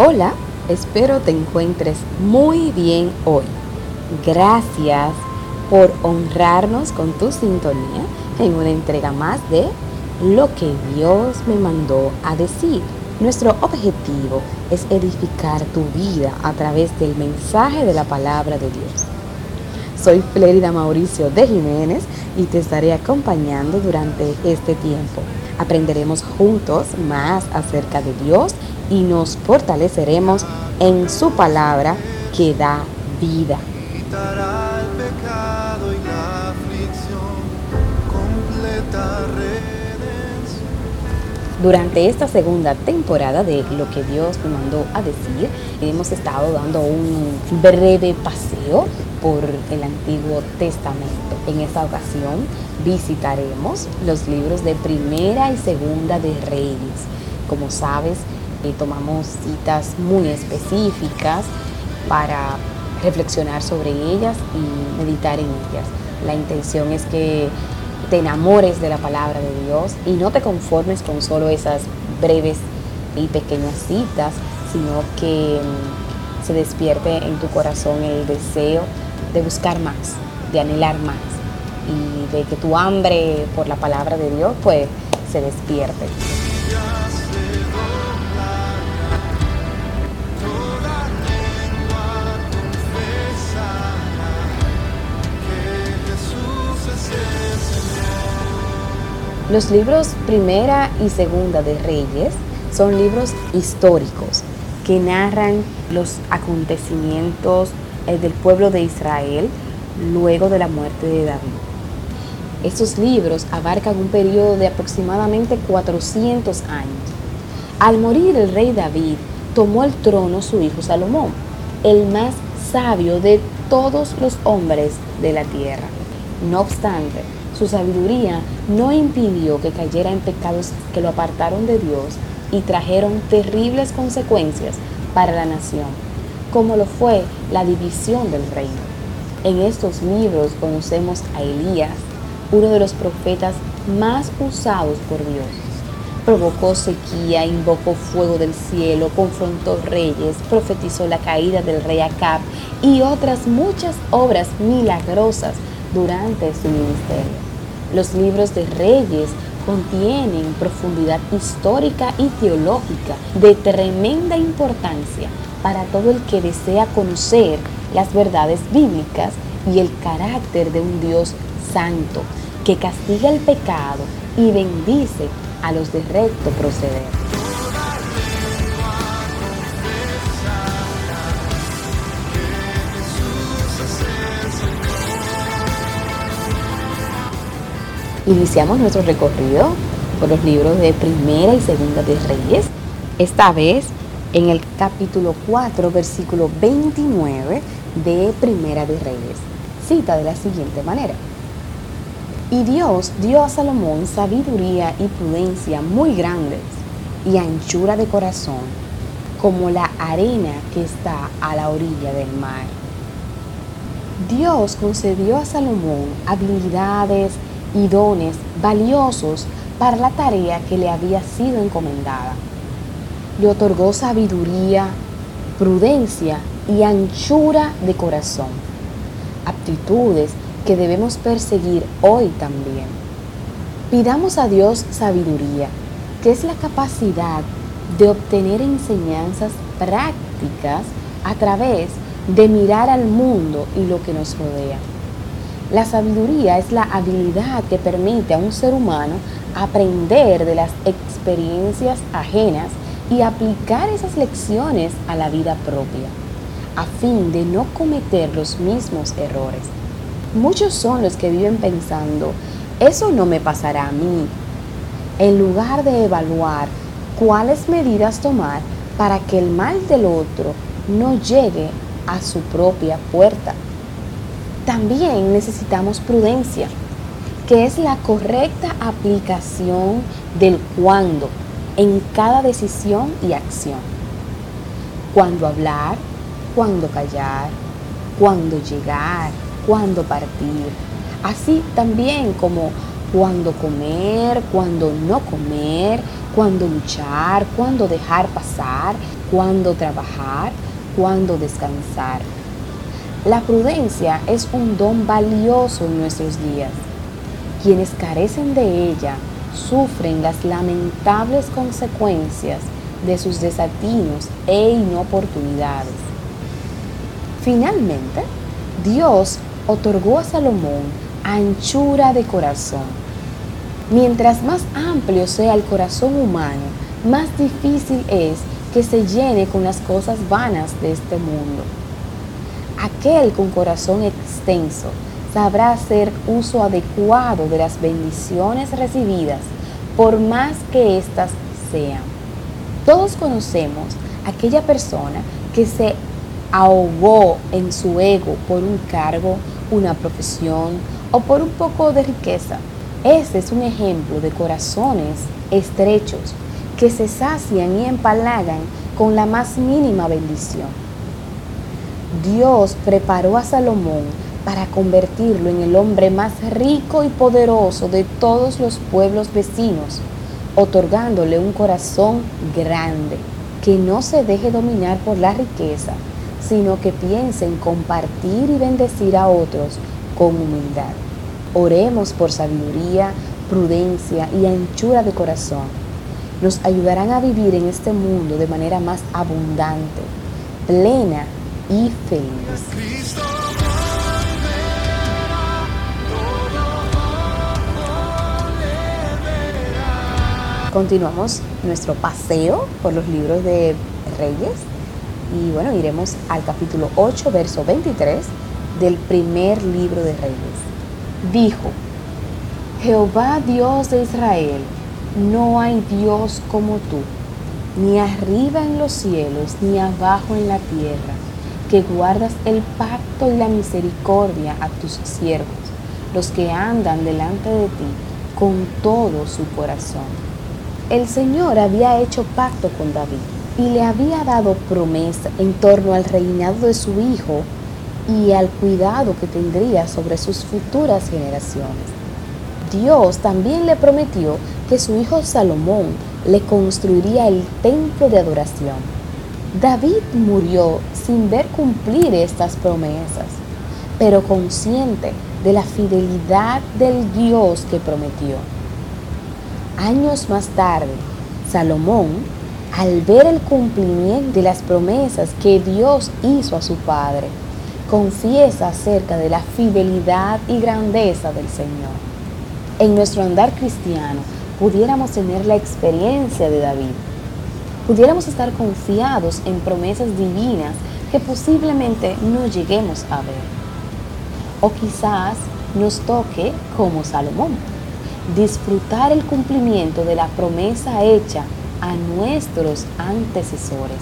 Hola, espero te encuentres muy bien hoy. Gracias por honrarnos con tu sintonía en una entrega más de Lo que Dios me mandó a decir. Nuestro objetivo es edificar tu vida a través del mensaje de la palabra de Dios. Soy Flérida Mauricio de Jiménez y te estaré acompañando durante este tiempo. Aprenderemos juntos más acerca de Dios y nos fortaleceremos en su palabra que da vida. Durante esta segunda temporada de Lo que Dios me mandó a decir, hemos estado dando un breve paseo por el Antiguo Testamento. En esta ocasión visitaremos los libros de Primera y Segunda de Reyes. Como sabes, eh, tomamos citas muy específicas para reflexionar sobre ellas y meditar en ellas. La intención es que te enamores de la palabra de Dios y no te conformes con solo esas breves y pequeñas citas, sino que mm, se despierte en tu corazón el deseo de buscar más, de anhelar más y de que tu hambre por la palabra de Dios pues se despierte. Los libros Primera y Segunda de Reyes son libros históricos que narran los acontecimientos eh, del pueblo de Israel luego de la muerte de David. Estos libros abarcan un periodo de aproximadamente 400 años. Al morir el rey David, tomó el trono su hijo Salomón, el más sabio de todos los hombres de la tierra. No obstante, su sabiduría no impidió que cayera en pecados que lo apartaron de Dios y trajeron terribles consecuencias para la nación, como lo fue la división del reino. En estos libros conocemos a Elías, uno de los profetas más usados por Dios. Provocó sequía, invocó fuego del cielo, confrontó reyes, profetizó la caída del rey Acab y otras muchas obras milagrosas durante su ministerio. Los libros de Reyes contienen profundidad histórica y teológica de tremenda importancia para todo el que desea conocer las verdades bíblicas y el carácter de un Dios santo que castiga el pecado y bendice a los de recto proceder. Iniciamos nuestro recorrido por los libros de Primera y Segunda de Reyes, esta vez en el capítulo 4, versículo 29 de Primera de Reyes. Cita de la siguiente manera. Y Dios dio a Salomón sabiduría y prudencia muy grandes y anchura de corazón, como la arena que está a la orilla del mar. Dios concedió a Salomón habilidades y dones valiosos para la tarea que le había sido encomendada. Le otorgó sabiduría, prudencia y anchura de corazón, aptitudes que debemos perseguir hoy también. Pidamos a Dios sabiduría, que es la capacidad de obtener enseñanzas prácticas a través de mirar al mundo y lo que nos rodea. La sabiduría es la habilidad que permite a un ser humano aprender de las experiencias ajenas y aplicar esas lecciones a la vida propia, a fin de no cometer los mismos errores. Muchos son los que viven pensando, eso no me pasará a mí, en lugar de evaluar cuáles medidas tomar para que el mal del otro no llegue a su propia puerta. También necesitamos prudencia, que es la correcta aplicación del cuándo en cada decisión y acción. Cuándo hablar, cuándo callar, cuándo llegar, cuándo partir. Así también como cuándo comer, cuándo no comer, cuándo luchar, cuándo dejar pasar, cuándo trabajar, cuándo descansar. La prudencia es un don valioso en nuestros días. Quienes carecen de ella sufren las lamentables consecuencias de sus desatinos e inoportunidades. Finalmente, Dios otorgó a Salomón anchura de corazón. Mientras más amplio sea el corazón humano, más difícil es que se llene con las cosas vanas de este mundo. Aquel con corazón extenso sabrá hacer uso adecuado de las bendiciones recibidas, por más que éstas sean. Todos conocemos aquella persona que se ahogó en su ego por un cargo, una profesión o por un poco de riqueza. Ese es un ejemplo de corazones estrechos que se sacian y empalagan con la más mínima bendición. Dios preparó a Salomón para convertirlo en el hombre más rico y poderoso de todos los pueblos vecinos, otorgándole un corazón grande, que no se deje dominar por la riqueza, sino que piense en compartir y bendecir a otros con humildad. Oremos por sabiduría, prudencia y anchura de corazón. Nos ayudarán a vivir en este mundo de manera más abundante, plena y feliz. Continuamos nuestro paseo por los libros de Reyes y bueno, iremos al capítulo 8, verso 23 del primer libro de Reyes. Dijo, Jehová Dios de Israel, no hay Dios como tú, ni arriba en los cielos, ni abajo en la tierra, que guardas el pacto y la misericordia a tus siervos, los que andan delante de ti con todo su corazón el Señor había hecho pacto con David y le había dado promesa en torno al reinado de su hijo y al cuidado que tendría sobre sus futuras generaciones. Dios también le prometió que su hijo Salomón le construiría el templo de adoración. David murió sin ver cumplir estas promesas, pero consciente de la fidelidad del Dios que prometió. Años más tarde, Salomón, al ver el cumplimiento de las promesas que Dios hizo a su padre, confiesa acerca de la fidelidad y grandeza del Señor. En nuestro andar cristiano, pudiéramos tener la experiencia de David. Pudiéramos estar confiados en promesas divinas que posiblemente no lleguemos a ver. O quizás nos toque como Salomón disfrutar el cumplimiento de la promesa hecha a nuestros antecesores.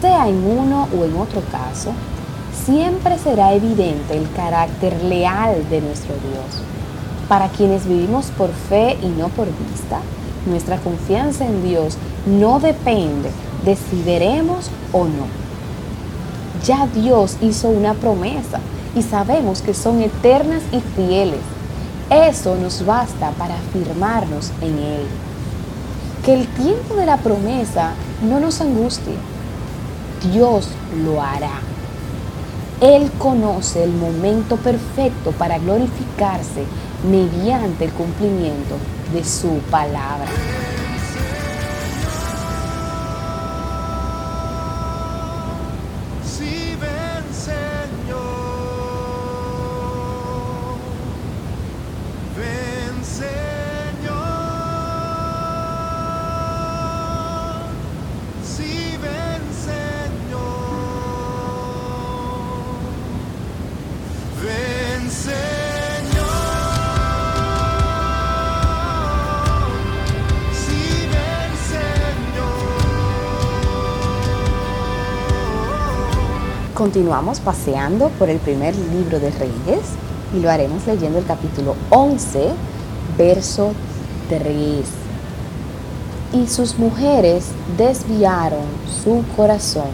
Sea en uno o en otro caso, siempre será evidente el carácter leal de nuestro Dios. Para quienes vivimos por fe y no por vista, nuestra confianza en Dios no depende de si veremos o no. Ya Dios hizo una promesa y sabemos que son eternas y fieles eso nos basta para afirmarnos en Él. Que el tiempo de la promesa no nos angustie. Dios lo hará. Él conoce el momento perfecto para glorificarse mediante el cumplimiento de su palabra. Continuamos paseando por el primer libro de Reyes y lo haremos leyendo el capítulo 11, verso 3. Y sus mujeres desviaron su corazón.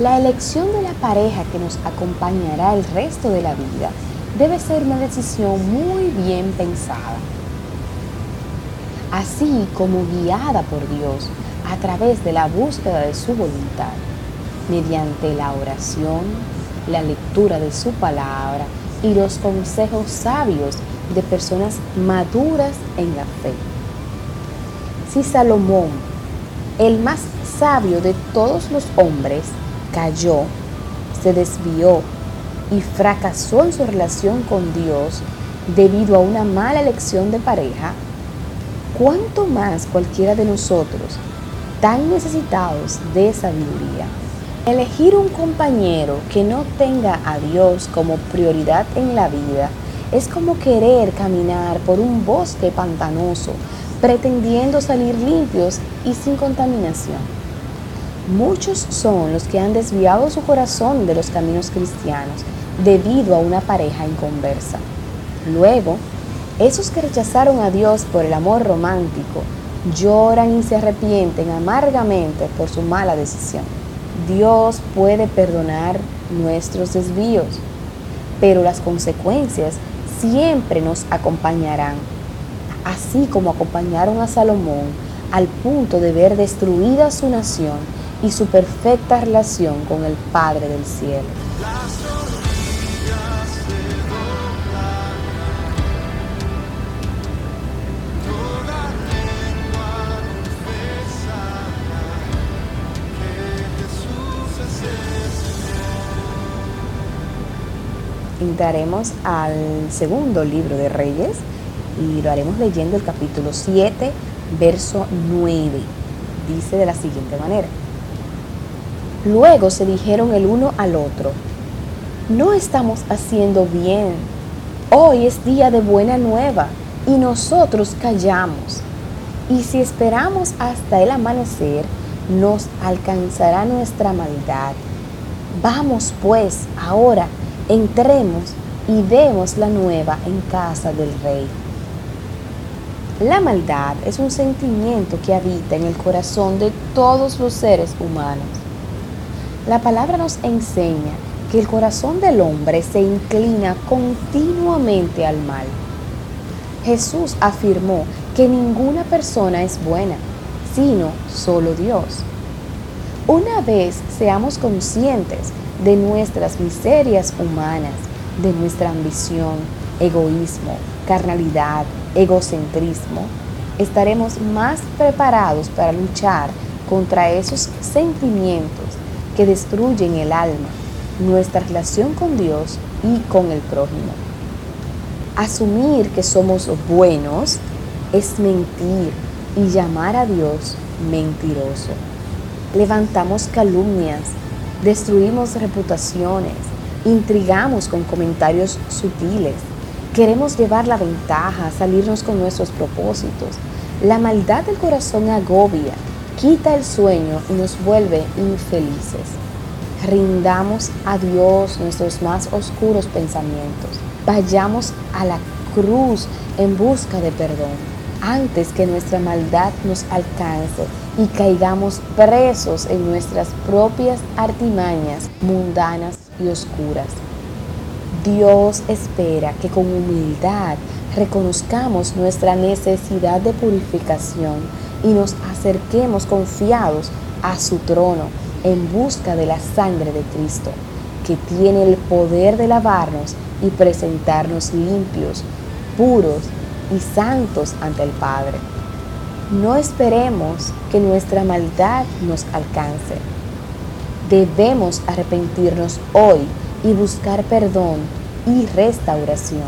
La elección de la pareja que nos acompañará el resto de la vida debe ser una decisión muy bien pensada. así como guiada por Dios a través de la búsqueda de su voluntad, mediante la oración, la lectura de su palabra y los consejos sabios de personas maduras en la fe. Si Salomón, el más sabio de todos los hombres, cayó, se desvió y fracasó en su relación con Dios debido a una mala elección de pareja, ¿cuánto más cualquiera de nosotros, tan necesitados de sabiduría? Elegir un compañero que no tenga a Dios como prioridad en la vida es como querer caminar por un bosque pantanoso, pretendiendo salir limpios y sin contaminación. Muchos son los que han desviado su corazón de los caminos cristianos debido a una pareja inconversa. Luego, esos que rechazaron a Dios por el amor romántico lloran y se arrepienten amargamente por su mala decisión. Dios puede perdonar nuestros desvíos, pero las consecuencias siempre nos acompañarán, así como acompañaron a Salomón al punto de ver destruida su nación y su perfecta relación con el Padre del cielo. Entraremos al segundo libro de Reyes y lo haremos leyendo el capítulo 7, verso 9. Dice de la siguiente manera. Luego se dijeron el uno al otro, no estamos haciendo bien. Hoy es día de buena nueva y nosotros callamos. Y si esperamos hasta el amanecer, nos alcanzará nuestra maldad. Vamos pues ahora entremos y demos la nueva en casa del rey. La maldad es un sentimiento que habita en el corazón de todos los seres humanos. La palabra nos enseña que el corazón del hombre se inclina continuamente al mal. Jesús afirmó que ninguna persona es buena, sino solo Dios. Una vez seamos conscientes de nuestras miserias humanas, de nuestra ambición, egoísmo, carnalidad, egocentrismo, estaremos más preparados para luchar contra esos sentimientos que destruyen el alma, nuestra relación con Dios y con el prójimo. Asumir que somos buenos es mentir y llamar a Dios mentiroso. Levantamos calumnias, destruimos reputaciones, intrigamos con comentarios sutiles, queremos llevar la ventaja, salirnos con nuestros propósitos. La maldad del corazón agobia, quita el sueño y nos vuelve infelices. Rindamos a Dios nuestros más oscuros pensamientos. Vayamos a la cruz en busca de perdón antes que nuestra maldad nos alcance y caigamos presos en nuestras propias artimañas mundanas y oscuras. Dios espera que con humildad reconozcamos nuestra necesidad de purificación y nos acerquemos confiados a su trono en busca de la sangre de Cristo, que tiene el poder de lavarnos y presentarnos limpios, puros y santos ante el Padre. No esperemos que nuestra maldad nos alcance. Debemos arrepentirnos hoy y buscar perdón y restauración.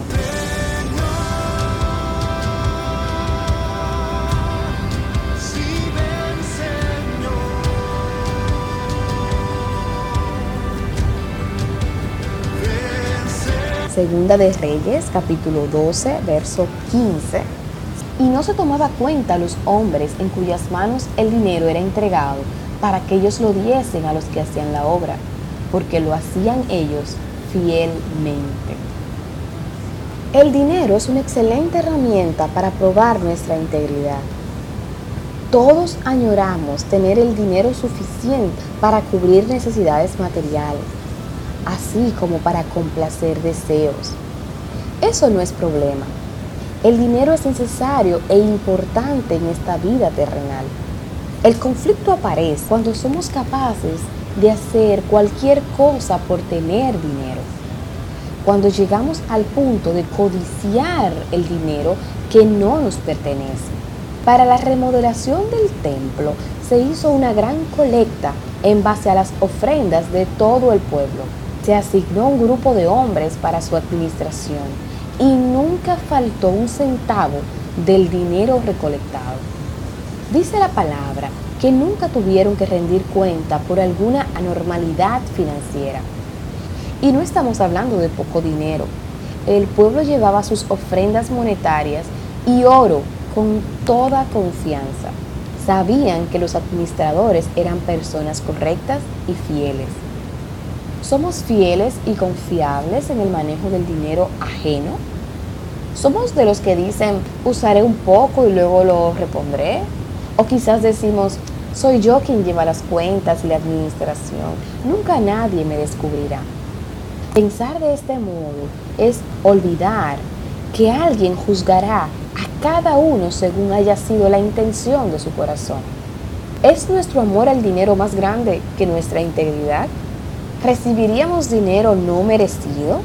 Segunda de Reyes, capítulo 12, verso 15. Y no se tomaba cuenta los hombres en cuyas manos el dinero era entregado para que ellos lo diesen a los que hacían la obra, porque lo hacían ellos fielmente. El dinero es una excelente herramienta para probar nuestra integridad. Todos añoramos tener el dinero suficiente para cubrir necesidades materiales así como para complacer deseos. Eso no es problema. El dinero es necesario e importante en esta vida terrenal. El conflicto aparece cuando somos capaces de hacer cualquier cosa por tener dinero. Cuando llegamos al punto de codiciar el dinero que no nos pertenece. Para la remodelación del templo se hizo una gran colecta en base a las ofrendas de todo el pueblo. Se asignó un grupo de hombres para su administración y nunca faltó un centavo del dinero recolectado. Dice la palabra que nunca tuvieron que rendir cuenta por alguna anormalidad financiera. Y no estamos hablando de poco dinero. El pueblo llevaba sus ofrendas monetarias y oro con toda confianza. Sabían que los administradores eran personas correctas y fieles. ¿Somos fieles y confiables en el manejo del dinero ajeno? ¿Somos de los que dicen, usaré un poco y luego lo repondré? O quizás decimos, soy yo quien lleva las cuentas y la administración. Nunca nadie me descubrirá. Pensar de este modo es olvidar que alguien juzgará a cada uno según haya sido la intención de su corazón. ¿Es nuestro amor al dinero más grande que nuestra integridad? ¿Recibiríamos dinero no merecido?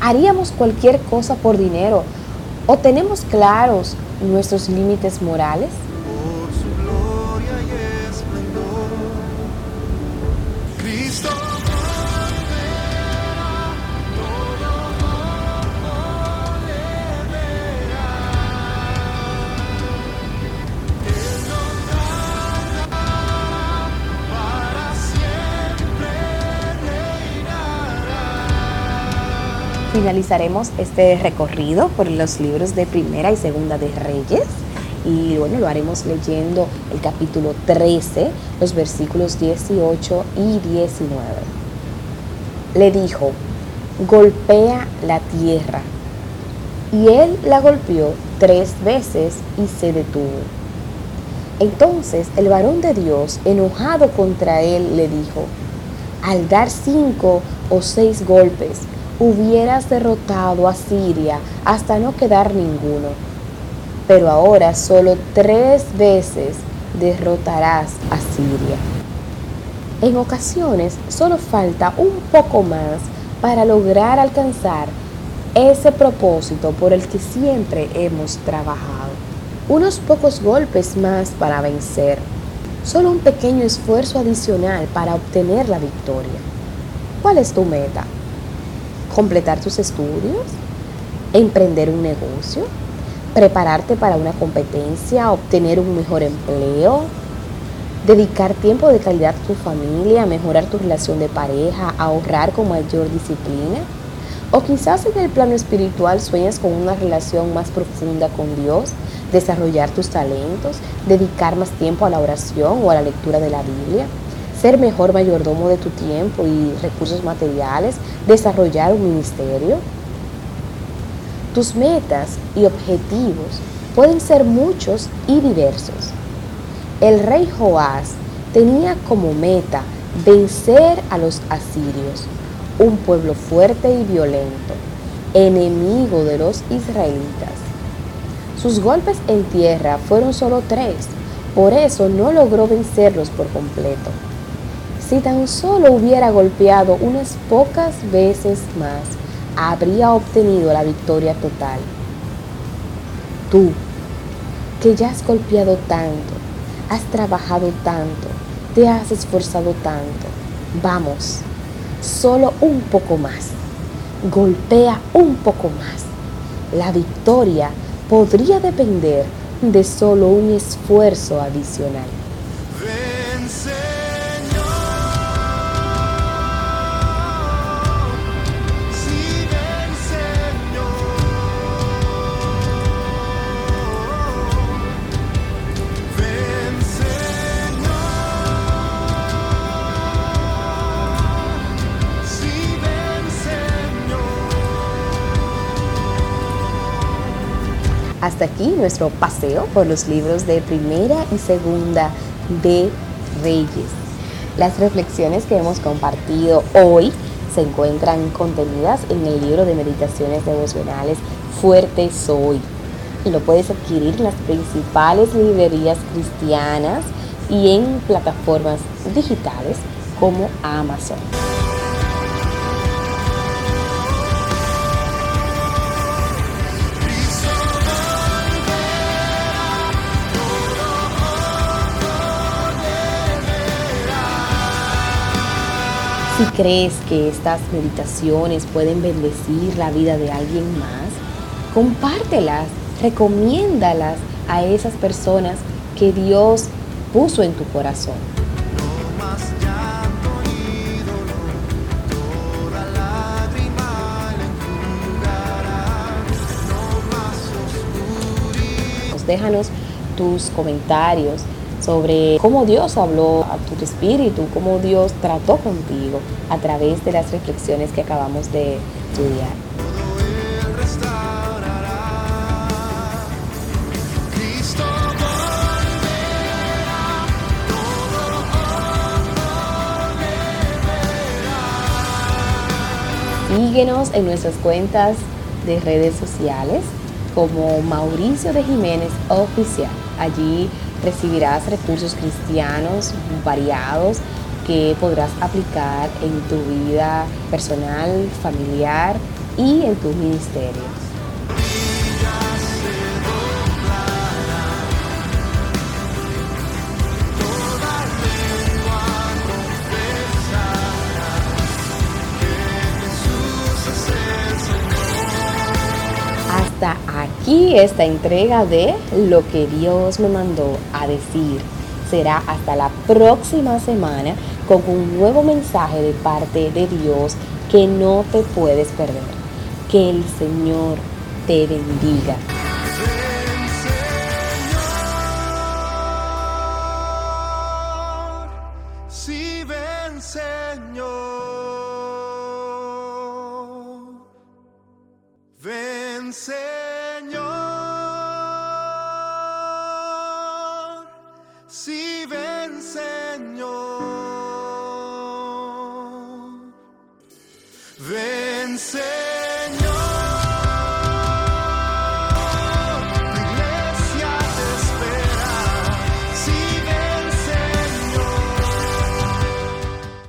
¿Haríamos cualquier cosa por dinero? ¿O tenemos claros nuestros límites morales? Finalizaremos este recorrido por los libros de Primera y Segunda de Reyes. Y bueno, lo haremos leyendo el capítulo 13, los versículos 18 y 19. Le dijo, golpea la tierra. Y él la golpeó tres veces y se detuvo. Entonces el varón de Dios, enojado contra él, le dijo, al dar cinco o seis golpes, hubieras derrotado a Siria hasta no quedar ninguno. Pero ahora solo tres veces derrotarás a Siria. En ocasiones solo falta un poco más para lograr alcanzar ese propósito por el que siempre hemos trabajado. Unos pocos golpes más para vencer. Solo un pequeño esfuerzo adicional para obtener la victoria. ¿Cuál es tu meta? Completar tus estudios, emprender un negocio, prepararte para una competencia, obtener un mejor empleo, dedicar tiempo de calidad a tu familia, mejorar tu relación de pareja, ahorrar con mayor disciplina. O quizás en el plano espiritual sueñas con una relación más profunda con Dios, desarrollar tus talentos, dedicar más tiempo a la oración o a la lectura de la Biblia ser mejor mayordomo de tu tiempo y recursos materiales, desarrollar un ministerio. Tus metas y objetivos pueden ser muchos y diversos. El rey Joás tenía como meta vencer a los asirios, un pueblo fuerte y violento, enemigo de los israelitas. Sus golpes en tierra fueron solo tres, por eso no logró vencerlos por completo. Si tan solo hubiera golpeado unas pocas veces más, habría obtenido la victoria total. Tú, que ya has golpeado tanto, has trabajado tanto, te has esforzado tanto, vamos, solo un poco más. Golpea un poco más. La victoria podría depender de solo un esfuerzo adicional. Nuestro paseo por los libros de primera y segunda de Reyes. Las reflexiones que hemos compartido hoy se encuentran contenidas en el libro de meditaciones devocionales Fuerte Soy. Lo puedes adquirir en las principales librerías cristianas y en plataformas digitales como Amazon. Si crees que estas meditaciones pueden bendecir la vida de alguien más, compártelas, recomiéndalas a esas personas que Dios puso en tu corazón. Déjanos tus comentarios sobre cómo Dios habló a tu espíritu, cómo Dios trató contigo a través de las reflexiones que acabamos de estudiar. Síguenos en nuestras cuentas de redes sociales como Mauricio de Jiménez Oficial. Allí recibirás recursos cristianos variados que podrás aplicar en tu vida personal, familiar y en tu ministerio. Aquí esta entrega de lo que Dios me mandó a decir. Será hasta la próxima semana con un nuevo mensaje de parte de Dios que no te puedes perder. Que el Señor te bendiga.